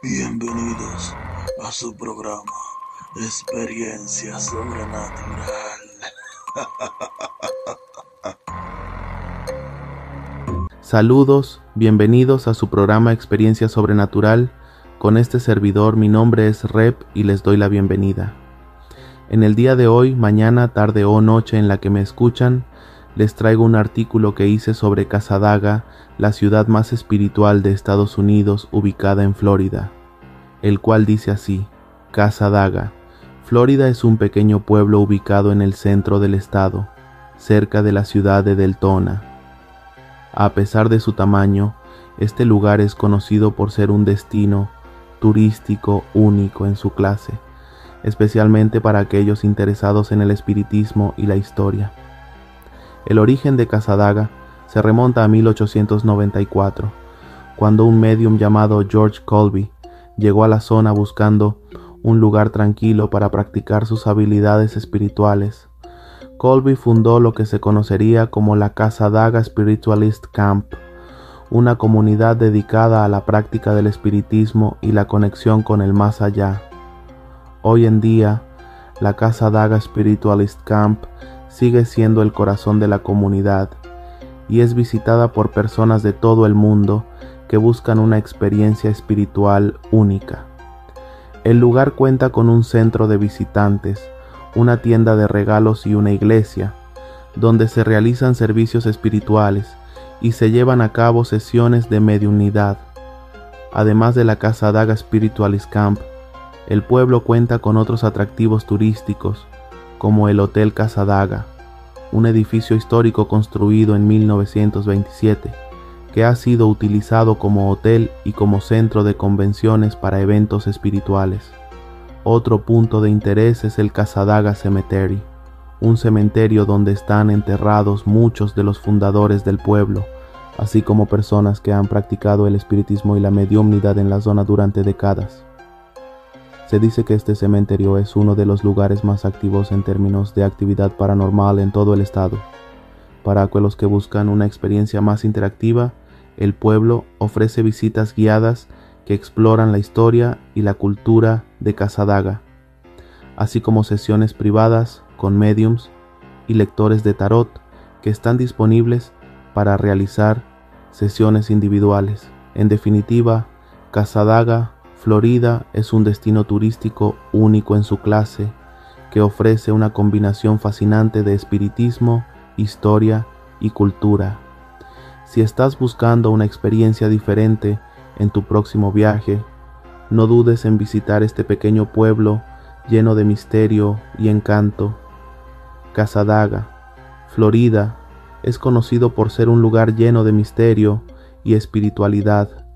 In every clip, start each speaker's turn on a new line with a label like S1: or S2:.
S1: Bienvenidos a su programa Experiencia Sobrenatural.
S2: Saludos, bienvenidos a su programa Experiencia Sobrenatural. Con este servidor mi nombre es Rep y les doy la bienvenida. En el día de hoy, mañana, tarde o noche en la que me escuchan, les traigo un artículo que hice sobre Casadaga, la ciudad más espiritual de Estados Unidos ubicada en Florida, el cual dice así, Casadaga. Florida es un pequeño pueblo ubicado en el centro del estado, cerca de la ciudad de Deltona. A pesar de su tamaño, este lugar es conocido por ser un destino turístico único en su clase especialmente para aquellos interesados en el espiritismo y la historia. El origen de Casadaga se remonta a 1894, cuando un medium llamado George Colby llegó a la zona buscando un lugar tranquilo para practicar sus habilidades espirituales. Colby fundó lo que se conocería como la Casadaga Spiritualist Camp, una comunidad dedicada a la práctica del espiritismo y la conexión con el más allá. Hoy en día, la Casa Daga Spiritualist Camp sigue siendo el corazón de la comunidad y es visitada por personas de todo el mundo que buscan una experiencia espiritual única. El lugar cuenta con un centro de visitantes, una tienda de regalos y una iglesia, donde se realizan servicios espirituales y se llevan a cabo sesiones de mediunidad. Además de la Casa Daga Spiritualist Camp, el pueblo cuenta con otros atractivos turísticos, como el Hotel Casadaga, un edificio histórico construido en 1927, que ha sido utilizado como hotel y como centro de convenciones para eventos espirituales. Otro punto de interés es el Casadaga Cemetery, un cementerio donde están enterrados muchos de los fundadores del pueblo, así como personas que han practicado el espiritismo y la mediumnidad en la zona durante décadas. Se dice que este cementerio es uno de los lugares más activos en términos de actividad paranormal en todo el estado. Para aquellos que buscan una experiencia más interactiva, el pueblo ofrece visitas guiadas que exploran la historia y la cultura de Casadaga, así como sesiones privadas con mediums y lectores de tarot que están disponibles para realizar sesiones individuales. En definitiva, Casadaga Florida es un destino turístico único en su clase que ofrece una combinación fascinante de espiritismo, historia y cultura. Si estás buscando una experiencia diferente en tu próximo viaje, no dudes en visitar este pequeño pueblo lleno de misterio y encanto. Casadaga, Florida, es conocido por ser un lugar lleno de misterio y espiritualidad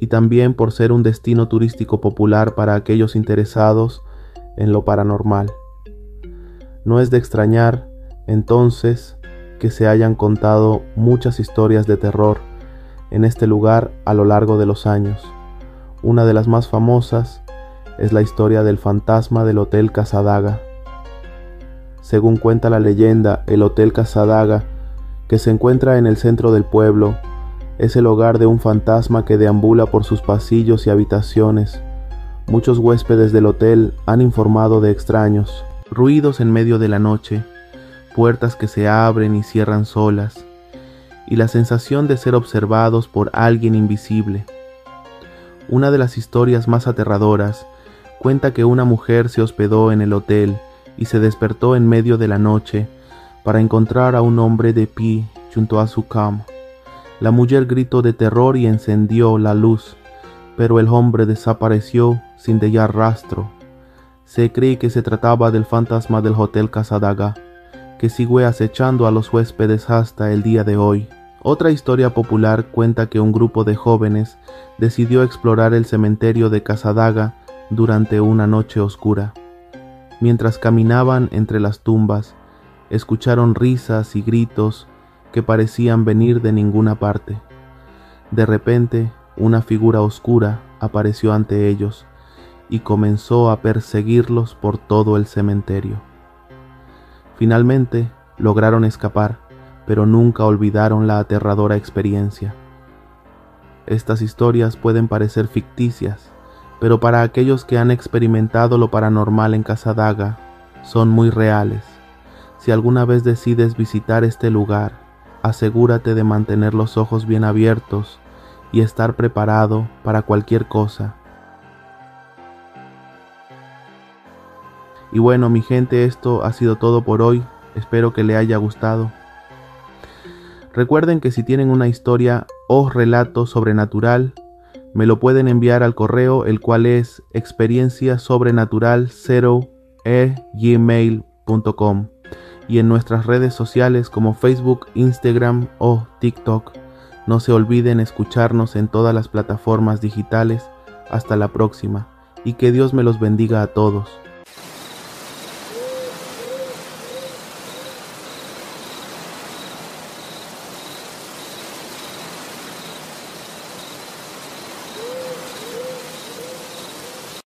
S2: y también por ser un destino turístico popular para aquellos interesados en lo paranormal. No es de extrañar, entonces, que se hayan contado muchas historias de terror en este lugar a lo largo de los años. Una de las más famosas es la historia del fantasma del Hotel Casadaga. Según cuenta la leyenda, el Hotel Casadaga, que se encuentra en el centro del pueblo, es el hogar de un fantasma que deambula por sus pasillos y habitaciones. Muchos huéspedes del hotel han informado de extraños, ruidos en medio de la noche, puertas que se abren y cierran solas, y la sensación de ser observados por alguien invisible. Una de las historias más aterradoras cuenta que una mujer se hospedó en el hotel y se despertó en medio de la noche para encontrar a un hombre de pie junto a su cama. La mujer gritó de terror y encendió la luz, pero el hombre desapareció sin dejar rastro. Se cree que se trataba del fantasma del Hotel Casadaga, que sigue acechando a los huéspedes hasta el día de hoy. Otra historia popular cuenta que un grupo de jóvenes decidió explorar el cementerio de Casadaga durante una noche oscura. Mientras caminaban entre las tumbas, escucharon risas y gritos que parecían venir de ninguna parte. De repente, una figura oscura apareció ante ellos y comenzó a perseguirlos por todo el cementerio. Finalmente lograron escapar, pero nunca olvidaron la aterradora experiencia. Estas historias pueden parecer ficticias, pero para aquellos que han experimentado lo paranormal en Casadaga, son muy reales. Si alguna vez decides visitar este lugar, asegúrate de mantener los ojos bien abiertos y estar preparado para cualquier cosa. Y bueno, mi gente, esto ha sido todo por hoy. Espero que le haya gustado. Recuerden que si tienen una historia o relato sobrenatural, me lo pueden enviar al correo, el cual es experiencia sobrenatural 0 gmail.com y en nuestras redes sociales como Facebook, Instagram o TikTok. No se olviden escucharnos en todas las plataformas digitales. Hasta la próxima y que Dios me los bendiga a todos.